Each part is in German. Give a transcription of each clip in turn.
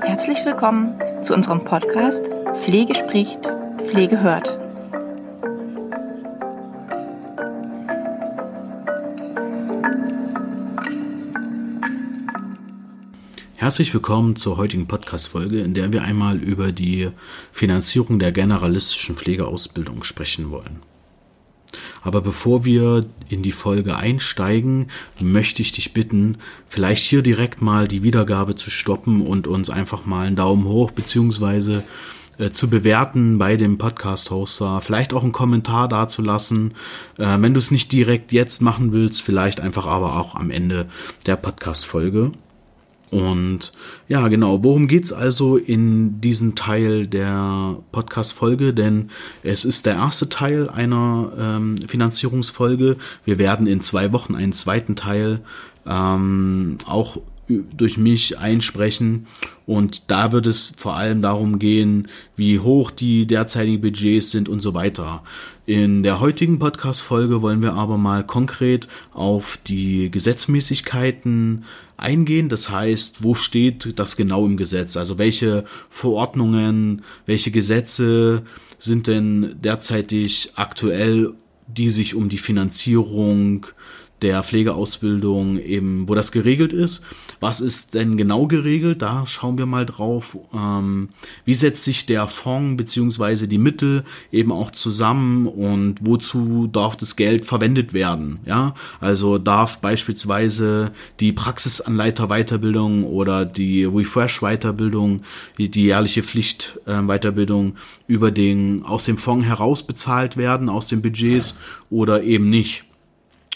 Herzlich willkommen zu unserem Podcast Pflege spricht, Pflege hört. Herzlich willkommen zur heutigen Podcast-Folge, in der wir einmal über die Finanzierung der generalistischen Pflegeausbildung sprechen wollen. Aber bevor wir in die Folge einsteigen, möchte ich dich bitten, vielleicht hier direkt mal die Wiedergabe zu stoppen und uns einfach mal einen Daumen hoch beziehungsweise äh, zu bewerten bei dem Podcast-Hoster, vielleicht auch einen Kommentar dazulassen, äh, wenn du es nicht direkt jetzt machen willst, vielleicht einfach aber auch am Ende der Podcast-Folge. Und ja, genau, worum geht's also in diesem Teil der Podcast-Folge? Denn es ist der erste Teil einer ähm, Finanzierungsfolge. Wir werden in zwei Wochen einen zweiten Teil ähm, auch durch mich einsprechen. Und da wird es vor allem darum gehen, wie hoch die derzeitigen Budgets sind und so weiter. In der heutigen Podcast-Folge wollen wir aber mal konkret auf die Gesetzmäßigkeiten eingehen. Das heißt, wo steht das genau im Gesetz? Also welche Verordnungen, welche Gesetze sind denn derzeitig aktuell, die sich um die Finanzierung der Pflegeausbildung eben, wo das geregelt ist. Was ist denn genau geregelt? Da schauen wir mal drauf. Ähm, wie setzt sich der Fonds beziehungsweise die Mittel eben auch zusammen und wozu darf das Geld verwendet werden? Ja, also darf beispielsweise die Praxisanleiter-Weiterbildung oder die Refresh-Weiterbildung, die, die jährliche Pflicht-Weiterbildung äh, über den, aus dem Fonds heraus bezahlt werden, aus den Budgets oder eben nicht?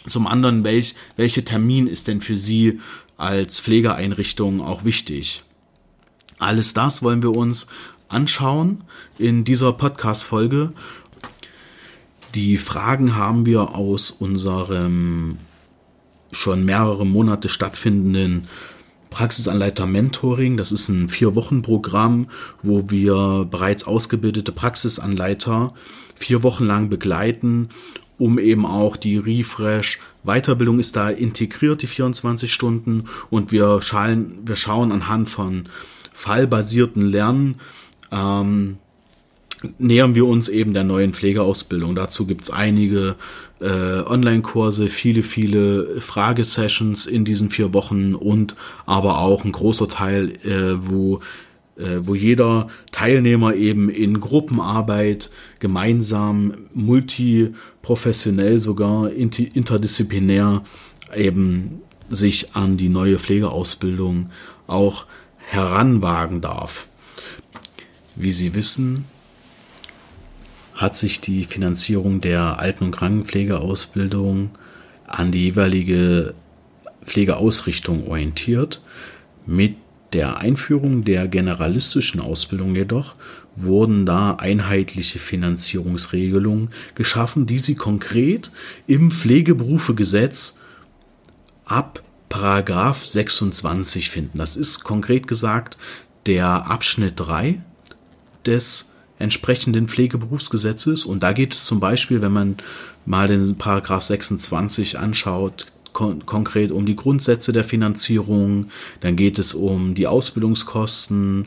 Zum anderen, welch, welche Termin ist denn für Sie als Pflegeeinrichtung auch wichtig? Alles das wollen wir uns anschauen in dieser Podcast-Folge. Die Fragen haben wir aus unserem schon mehrere Monate stattfindenden Praxisanleiter-Mentoring. Das ist ein Vier-Wochen-Programm, wo wir bereits ausgebildete Praxisanleiter vier Wochen lang begleiten um eben auch die Refresh Weiterbildung ist da integriert, die 24 Stunden und wir schauen, wir schauen anhand von fallbasierten Lernen, ähm, nähern wir uns eben der neuen Pflegeausbildung. Dazu gibt's einige äh, Online-Kurse, viele, viele Fragesessions in diesen vier Wochen und aber auch ein großer Teil, äh, wo wo jeder Teilnehmer eben in Gruppenarbeit gemeinsam, multiprofessionell sogar, interdisziplinär eben sich an die neue Pflegeausbildung auch heranwagen darf. Wie Sie wissen, hat sich die Finanzierung der Alten- und Krankenpflegeausbildung an die jeweilige Pflegeausrichtung orientiert mit der Einführung der generalistischen Ausbildung jedoch wurden da einheitliche Finanzierungsregelungen geschaffen, die sie konkret im Pflegeberufegesetz ab Paragraph 26 finden. Das ist konkret gesagt der Abschnitt 3 des entsprechenden Pflegeberufsgesetzes und da geht es zum Beispiel, wenn man mal den Paragraph 26 anschaut, kon konkret um die Grundsätze der Finanzierung, dann geht es um die Ausbildungskosten,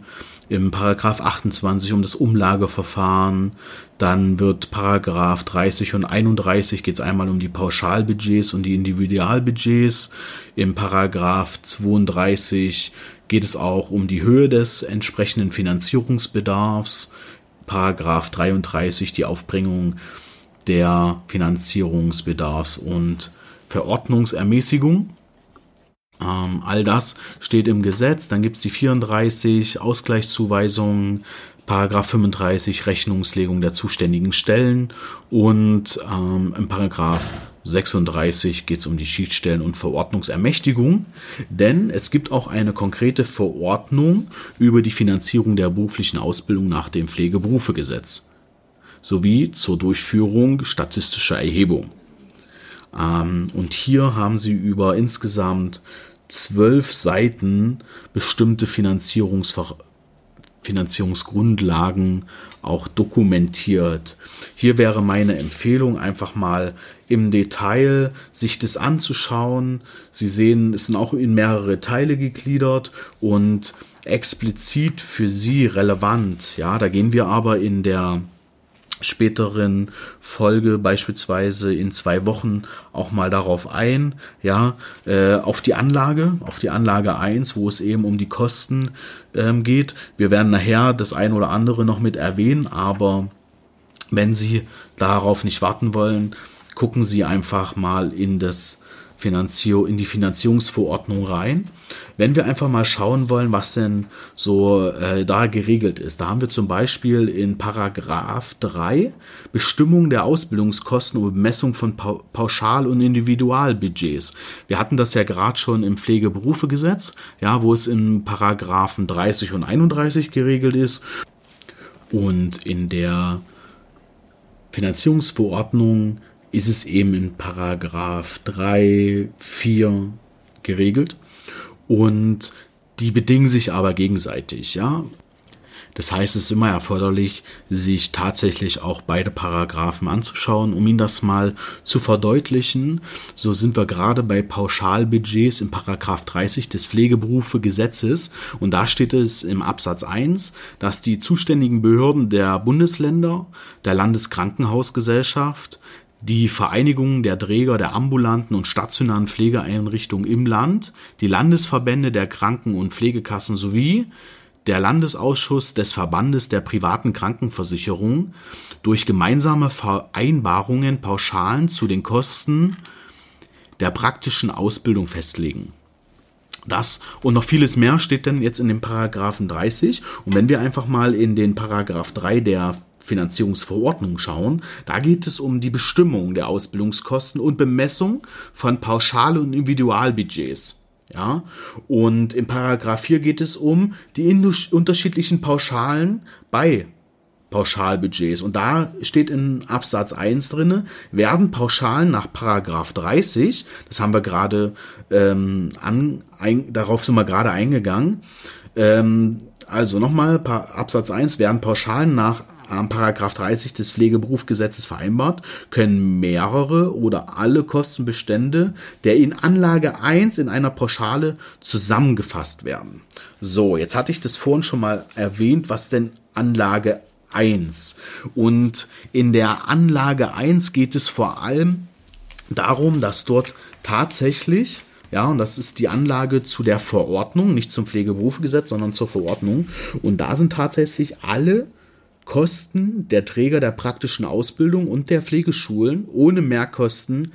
im Paragraph 28 um das Umlageverfahren, dann wird Paragraph 30 und 31 geht es einmal um die Pauschalbudgets und die Individualbudgets, im Paragraph 32 geht es auch um die Höhe des entsprechenden Finanzierungsbedarfs, Paragraph 33 die Aufbringung der Finanzierungsbedarfs und Verordnungsermäßigung. Ähm, all das steht im Gesetz. Dann gibt es die 34 Ausgleichszuweisungen, Paragraph 35 Rechnungslegung der zuständigen Stellen und ähm, im Paragraph 36 geht es um die Schiedsstellen und Verordnungsermächtigung, denn es gibt auch eine konkrete Verordnung über die Finanzierung der beruflichen Ausbildung nach dem Pflegeberufegesetz sowie zur Durchführung statistischer Erhebung. Ähm, und hier haben sie über insgesamt zwölf Seiten bestimmte Finanzierungsver Finanzierungsgrundlagen auch dokumentiert. Hier wäre meine Empfehlung, einfach mal im Detail sich das anzuschauen. Sie sehen, es sind auch in mehrere Teile gegliedert und explizit für Sie relevant. Ja, da gehen wir aber in der späteren Folge beispielsweise in zwei Wochen auch mal darauf ein, ja, äh, auf die Anlage, auf die Anlage 1, wo es eben um die Kosten ähm, geht. Wir werden nachher das ein oder andere noch mit erwähnen, aber wenn Sie darauf nicht warten wollen, gucken Sie einfach mal in das In die Finanzierungsverordnung rein. Wenn wir einfach mal schauen wollen, was denn so äh, da geregelt ist, da haben wir zum Beispiel in Paragraph 3 Bestimmung der Ausbildungskosten und Bemessung von Pauschal- und Individualbudgets. Wir hatten das ja gerade schon im Pflegeberufegesetz, ja, wo es in Paragraphen 30 und 31 geregelt ist und in der Finanzierungsverordnung ist es eben in Paragraph 3, 4 geregelt und die bedingen sich aber gegenseitig, ja. Das heißt, es ist immer erforderlich, sich tatsächlich auch beide Paragraphen anzuschauen, um Ihnen das mal zu verdeutlichen. So sind wir gerade bei Pauschalbudgets im Paragraph 30 des Pflegeberufegesetzes und da steht es im Absatz 1, dass die zuständigen Behörden der Bundesländer, der Landeskrankenhausgesellschaft, die Vereinigung der Träger der ambulanten und stationären Pflegeeinrichtungen im Land, die Landesverbände der Kranken- und Pflegekassen sowie der Landesausschuss des Verbandes der privaten Krankenversicherung durch gemeinsame Vereinbarungen Pauschalen zu den Kosten der praktischen Ausbildung festlegen. Das und noch vieles mehr steht dann jetzt in dem Paragraphen 30. Und wenn wir einfach mal in den Paragraph 3 der Finanzierungsverordnung schauen, da geht es um die Bestimmung der Ausbildungskosten und Bemessung von Pauschal- und Individualbudgets. Ja, und im Paragraph 4 geht es um die unterschiedlichen Pauschalen bei Pauschalbudgets. Und da steht in Absatz 1 drinne, werden Pauschalen nach Paragraph 30, das haben wir gerade ähm, an, ein, darauf sind wir gerade eingegangen, ähm, also nochmal, Absatz 1 werden Pauschalen nach Paragraph 30 des Pflegeberufgesetzes vereinbart, können mehrere oder alle Kostenbestände der in Anlage 1 in einer Pauschale zusammengefasst werden. So, jetzt hatte ich das vorhin schon mal erwähnt, was denn Anlage 1. Und in der Anlage 1 geht es vor allem darum, dass dort tatsächlich ja, und das ist die Anlage zu der Verordnung, nicht zum Pflegeberufegesetz, sondern zur Verordnung. Und da sind tatsächlich alle Kosten der Träger der praktischen Ausbildung und der Pflegeschulen ohne Mehrkosten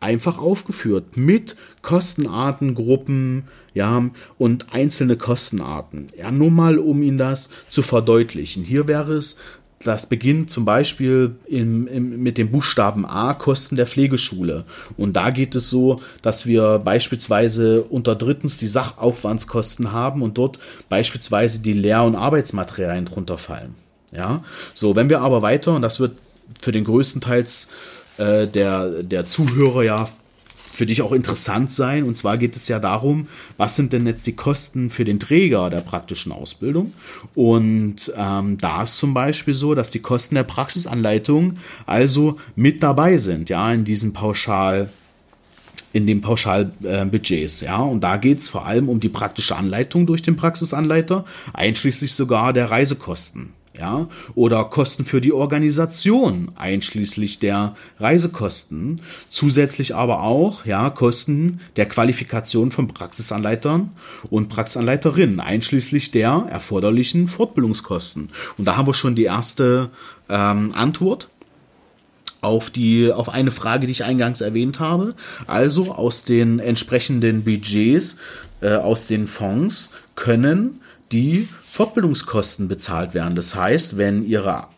einfach aufgeführt mit Kostenarten, Gruppen, ja, und einzelne Kostenarten. Ja, nur mal, um Ihnen das zu verdeutlichen. Hier wäre es, das beginnt zum Beispiel im, im, mit dem Buchstaben A, Kosten der Pflegeschule. Und da geht es so, dass wir beispielsweise unter drittens die Sachaufwandskosten haben und dort beispielsweise die Lehr- und Arbeitsmaterialien drunter fallen. Ja, so, wenn wir aber weiter, und das wird für den größten Teils äh, der, der Zuhörer ja für dich auch interessant sein. Und zwar geht es ja darum, was sind denn jetzt die Kosten für den Träger der praktischen Ausbildung? Und ähm, da ist zum Beispiel so, dass die Kosten der Praxisanleitung also mit dabei sind, ja, in diesen Pauschal in den Pauschalbudgets, äh, ja. Und da geht es vor allem um die praktische Anleitung durch den Praxisanleiter, einschließlich sogar der Reisekosten ja, oder Kosten für die Organisation, einschließlich der Reisekosten, zusätzlich aber auch, ja, Kosten der Qualifikation von Praxisanleitern und Praxisanleiterinnen, einschließlich der erforderlichen Fortbildungskosten. Und da haben wir schon die erste ähm, Antwort auf die auf eine Frage, die ich eingangs erwähnt habe. Also aus den entsprechenden Budgets äh, aus den Fonds können die Fortbildungskosten bezahlt werden. Das heißt, wenn Ihre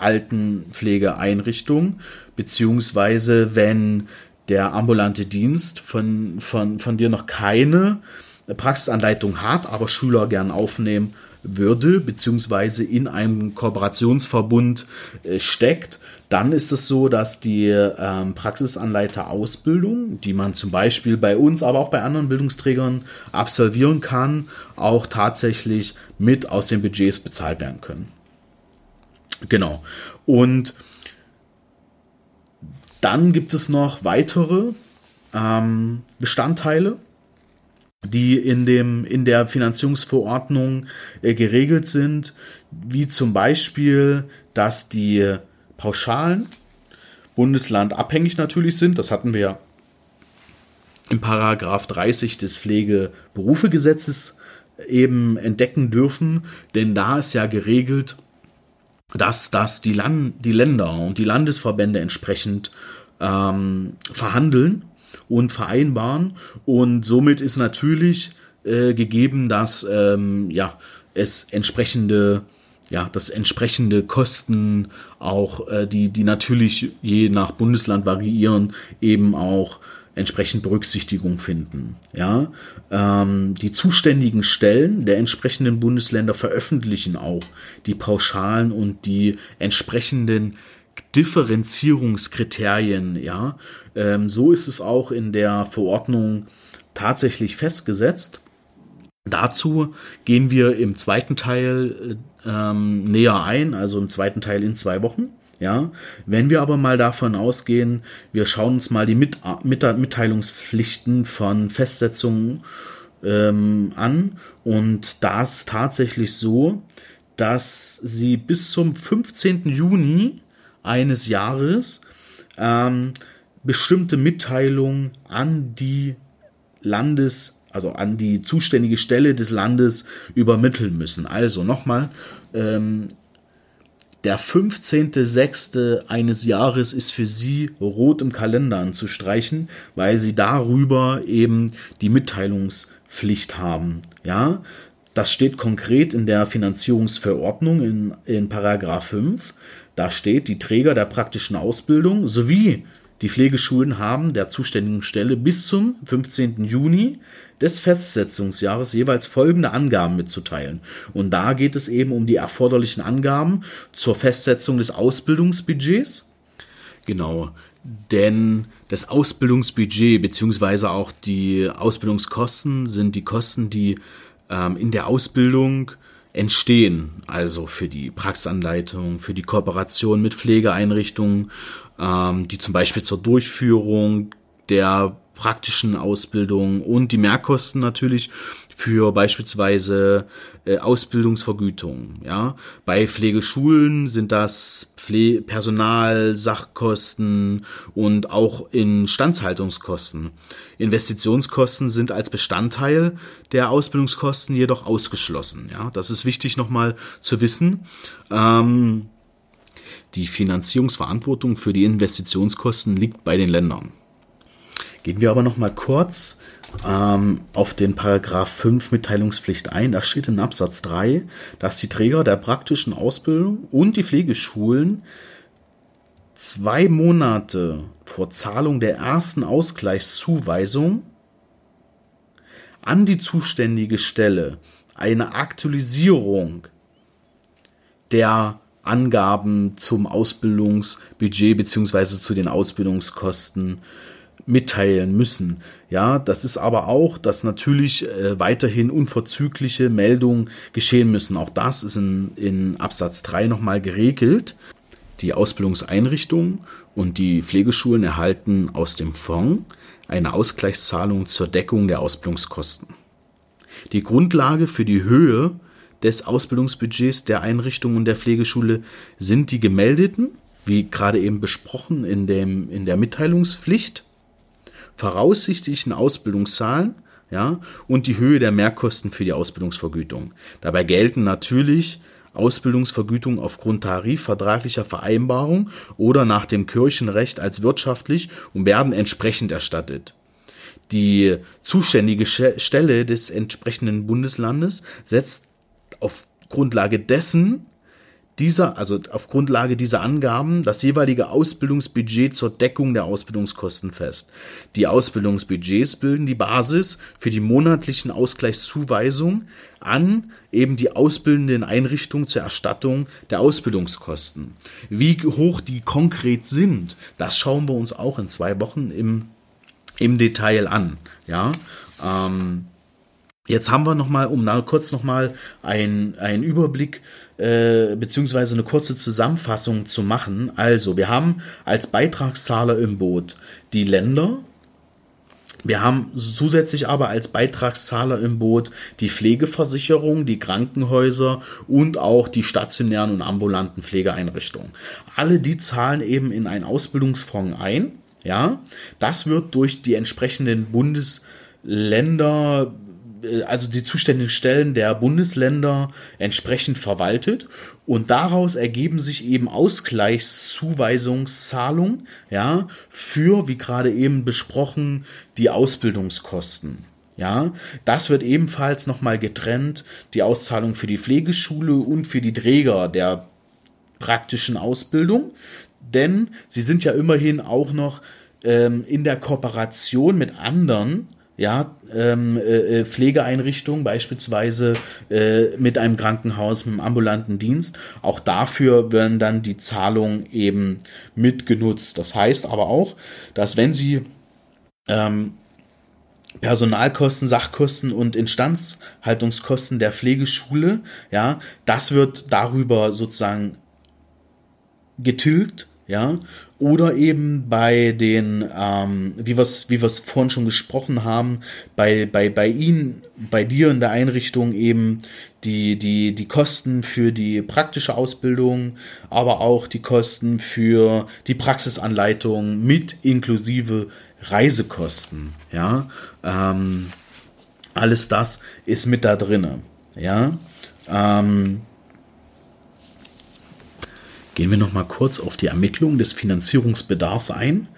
Altenpflegeeinrichtung beziehungsweise wenn der ambulante Dienst von, von, von dir noch keine Praxisanleitung hat, aber Schüler gern aufnehmen würde, beziehungsweise in einem Kooperationsverbund äh, steckt, dann ist es so, dass die ähm, Praxisanleiterausbildung, die man zum Beispiel bei uns, aber auch bei anderen Bildungsträgern absolvieren kann, auch tatsächlich mit aus den Budgets bezahlt werden können. Genau. Und dann gibt es noch weitere ähm, Bestandteile, die in, dem, in der Finanzierungsverordnung äh, geregelt sind, wie zum Beispiel, dass die Pauschalen bundeslandabhängig natürlich sind. Das hatten wir im Paragraph 30 des Pflegeberufegesetzes eben entdecken dürfen, denn da ist ja geregelt, dass das die, Land die Länder und die Landesverbände entsprechend ähm, verhandeln und vereinbaren. Und somit ist natürlich äh, gegeben, dass ähm, ja, es entsprechende ja, das entsprechende Kosten auch, äh, die, die natürlich je nach Bundesland variieren, eben auch entsprechend Berücksichtigung finden. Ja, ähm, die zuständigen Stellen der entsprechenden Bundesländer veröffentlichen auch die Pauschalen und die entsprechenden Differenzierungskriterien. Ja, ähm, so ist es auch in der Verordnung tatsächlich festgesetzt. Dazu gehen wir im zweiten Teil ähm, näher ein, also im zweiten Teil in zwei Wochen. Ja, wenn wir aber mal davon ausgehen, wir schauen uns mal die Mit Mit Mitteilungspflichten von Festsetzungen ähm, an und da ist tatsächlich so, dass sie bis zum 15. Juni eines Jahres ähm, bestimmte Mitteilungen an die Landes also an die zuständige Stelle des Landes übermitteln müssen. Also nochmal, ähm, der 15.06. eines Jahres ist für Sie rot im Kalender anzustreichen, weil Sie darüber eben die Mitteilungspflicht haben. Ja, das steht konkret in der Finanzierungsverordnung in, in Paragraph 5. Da steht, die Träger der praktischen Ausbildung sowie die Pflegeschulen haben der zuständigen Stelle bis zum 15. Juni des Festsetzungsjahres jeweils folgende Angaben mitzuteilen. Und da geht es eben um die erforderlichen Angaben zur Festsetzung des Ausbildungsbudgets. Genau, denn das Ausbildungsbudget bzw. auch die Ausbildungskosten sind die Kosten, die ähm, in der Ausbildung entstehen, also für die Praxisanleitung, für die Kooperation mit Pflegeeinrichtungen, ähm, die zum Beispiel zur Durchführung der praktischen Ausbildung und die Mehrkosten natürlich für beispielsweise äh, Ausbildungsvergütung. Ja, bei Pflegeschulen sind das Pfle Personal, Sachkosten und auch Instandhaltungskosten. Investitionskosten sind als Bestandteil der Ausbildungskosten jedoch ausgeschlossen. Ja, das ist wichtig nochmal zu wissen. Ähm, die Finanzierungsverantwortung für die Investitionskosten liegt bei den Ländern. Gehen wir aber noch mal kurz ähm, auf den Paragraph 5 Mitteilungspflicht ein. Da steht in Absatz 3, dass die Träger der praktischen Ausbildung und die Pflegeschulen zwei Monate vor Zahlung der ersten Ausgleichszuweisung an die zuständige Stelle eine Aktualisierung der Angaben zum Ausbildungsbudget beziehungsweise zu den Ausbildungskosten mitteilen müssen. Ja, das ist aber auch, dass natürlich äh, weiterhin unverzügliche Meldungen geschehen müssen. Auch das ist in, in Absatz 3 nochmal geregelt. Die Ausbildungseinrichtungen und die Pflegeschulen erhalten aus dem Fonds eine Ausgleichszahlung zur Deckung der Ausbildungskosten. Die Grundlage für die Höhe des Ausbildungsbudgets der Einrichtung und der Pflegeschule sind die gemeldeten, wie gerade eben besprochen in, dem, in der Mitteilungspflicht, voraussichtlichen Ausbildungszahlen ja, und die Höhe der Mehrkosten für die Ausbildungsvergütung. Dabei gelten natürlich Ausbildungsvergütung aufgrund tarifvertraglicher Vereinbarung oder nach dem Kirchenrecht als wirtschaftlich und werden entsprechend erstattet. Die zuständige Stelle des entsprechenden Bundeslandes setzt auf Grundlage dessen dieser, also auf Grundlage dieser Angaben, das jeweilige Ausbildungsbudget zur Deckung der Ausbildungskosten fest. Die Ausbildungsbudgets bilden die Basis für die monatlichen Ausgleichszuweisungen an eben die ausbildenden Einrichtungen zur Erstattung der Ausbildungskosten. Wie hoch die konkret sind, das schauen wir uns auch in zwei Wochen im, im Detail an. Ja, ähm, Jetzt haben wir noch mal, um da kurz noch mal einen, Überblick äh, beziehungsweise eine kurze Zusammenfassung zu machen. Also, wir haben als Beitragszahler im Boot die Länder. Wir haben zusätzlich aber als Beitragszahler im Boot die Pflegeversicherung, die Krankenhäuser und auch die stationären und ambulanten Pflegeeinrichtungen. Alle die zahlen eben in einen Ausbildungsfonds ein. Ja, das wird durch die entsprechenden Bundesländer also die zuständigen Stellen der Bundesländer entsprechend verwaltet. Und daraus ergeben sich eben Ausgleichszuweisungszahlungen, ja, für, wie gerade eben besprochen, die Ausbildungskosten. Ja, das wird ebenfalls nochmal getrennt, die Auszahlung für die Pflegeschule und für die Träger der praktischen Ausbildung, denn sie sind ja immerhin auch noch ähm, in der Kooperation mit anderen ja, ähm, äh, äh, Pflegeeinrichtungen, beispielsweise äh, mit einem Krankenhaus, mit einem ambulanten Dienst. Auch dafür werden dann die Zahlungen eben mitgenutzt. Das heißt aber auch, dass wenn Sie ähm, Personalkosten, Sachkosten und Instandhaltungskosten der Pflegeschule, ja, das wird darüber sozusagen getilgt, ja, oder eben bei den, ähm, wie wir es wie wir's vorhin schon gesprochen haben, bei, bei, bei Ihnen, bei dir in der Einrichtung eben die, die, die Kosten für die praktische Ausbildung, aber auch die Kosten für die Praxisanleitung mit inklusive Reisekosten. Ja, ähm, alles das ist mit da drinne. Ja, ähm, Gehen wir noch mal kurz auf die Ermittlung des Finanzierungsbedarfs ein.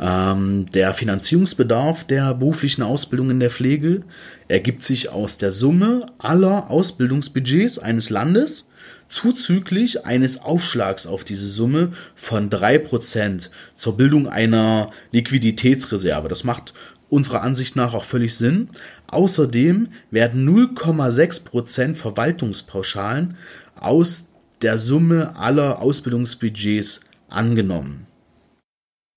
Ähm, der Finanzierungsbedarf der beruflichen Ausbildung in der Pflege ergibt sich aus der Summe aller Ausbildungsbudgets eines Landes zuzüglich eines Aufschlags auf diese Summe von drei Prozent zur Bildung einer Liquiditätsreserve. Das macht unserer Ansicht nach auch völlig Sinn. Außerdem werden 0,6 Prozent Verwaltungspauschalen aus der Summe aller Ausbildungsbudgets angenommen.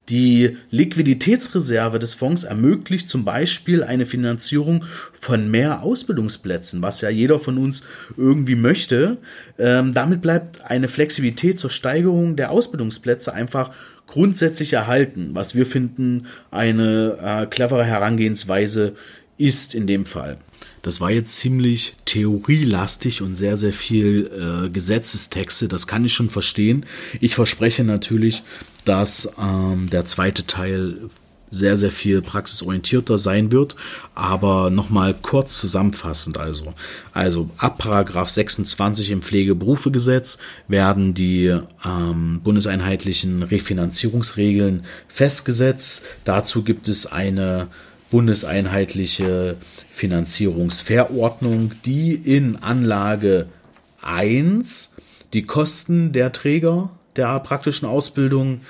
Die Liquiditätsreserve des Fonds ermöglicht zum Beispiel eine Finanzierung von mehr Ausbildungsplätzen, was ja jeder von uns irgendwie möchte. Ähm, damit bleibt eine Flexibilität zur Steigerung der Ausbildungsplätze einfach grundsätzlich erhalten, was wir finden eine äh, clevere Herangehensweise ist in dem Fall. Das war jetzt ziemlich theorielastig und sehr, sehr viel äh, Gesetzestexte. Das kann ich schon verstehen. Ich verspreche natürlich, dass ähm, der zweite Teil sehr, sehr viel praxisorientierter sein wird. Aber nochmal kurz zusammenfassend also. Also ab Paragraph 26 im Pflegeberufegesetz werden die ähm, bundeseinheitlichen Refinanzierungsregeln festgesetzt. Dazu gibt es eine bundeseinheitliche Finanzierungsverordnung, die in Anlage 1 die Kosten der Träger der praktischen Ausbildung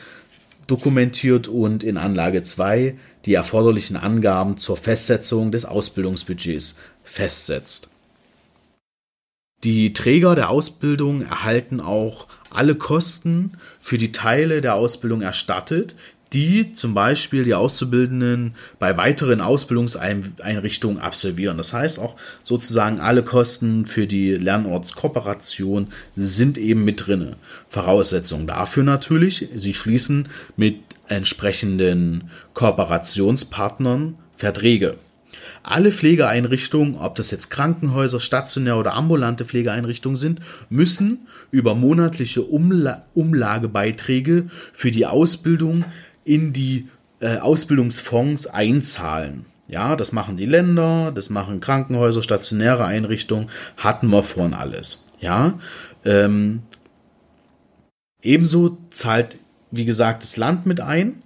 dokumentiert und in Anlage 2 die erforderlichen Angaben zur Festsetzung des Ausbildungsbudgets festsetzt. Die Träger der Ausbildung erhalten auch alle Kosten für die Teile der Ausbildung erstattet, die zum Beispiel die Auszubildenden bei weiteren Ausbildungseinrichtungen absolvieren. Das heißt auch sozusagen alle Kosten für die Lernortskooperation sind eben mit drinne. Voraussetzung dafür natürlich, sie schließen mit entsprechenden Kooperationspartnern Verträge. Alle Pflegeeinrichtungen, ob das jetzt Krankenhäuser, stationär oder ambulante Pflegeeinrichtungen sind, müssen über monatliche Umla Umlagebeiträge für die Ausbildung in die äh, Ausbildungsfonds einzahlen. Ja, das machen die Länder, das machen Krankenhäuser, stationäre Einrichtungen, hatten wir vorhin alles. Ja, ähm, ebenso zahlt, wie gesagt, das Land mit ein.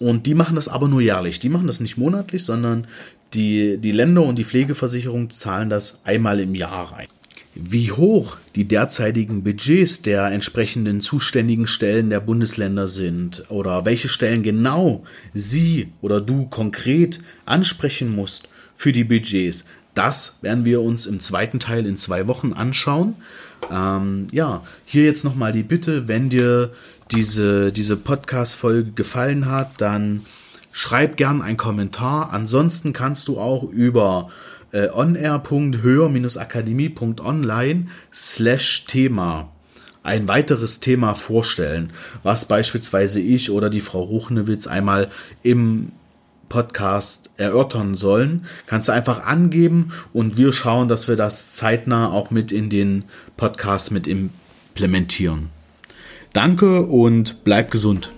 Und die machen das aber nur jährlich. Die machen das nicht monatlich, sondern die, die Länder und die Pflegeversicherung zahlen das einmal im Jahr rein. Wie hoch die derzeitigen Budgets der entsprechenden zuständigen Stellen der Bundesländer sind oder welche Stellen genau Sie oder du konkret ansprechen musst für die Budgets. Das werden wir uns im zweiten Teil in zwei Wochen anschauen. Ähm, ja, hier jetzt nochmal die Bitte, wenn dir diese, diese Podcast-Folge gefallen hat, dann schreib gern einen Kommentar. Ansonsten kannst du auch über äh, onair.höher-akademie.online slash Thema ein weiteres Thema vorstellen, was beispielsweise ich oder die Frau Ruchnewitz einmal im Podcast erörtern sollen, kannst du einfach angeben und wir schauen, dass wir das zeitnah auch mit in den Podcast mit implementieren. Danke und bleib gesund.